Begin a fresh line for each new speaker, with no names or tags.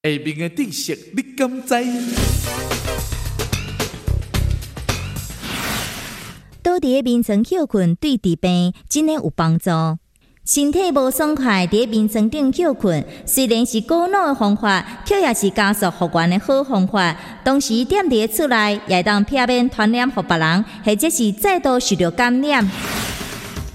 下面的知识你敢知？
倒伫咧眠床休困对治病真的有帮助。身体无爽快，伫咧眠床顶休困，虽然是高脑的方法，却也是加速复原的好方法。同时，踮伫咧厝内，也当避免传染给别人，或者是再度受到感染。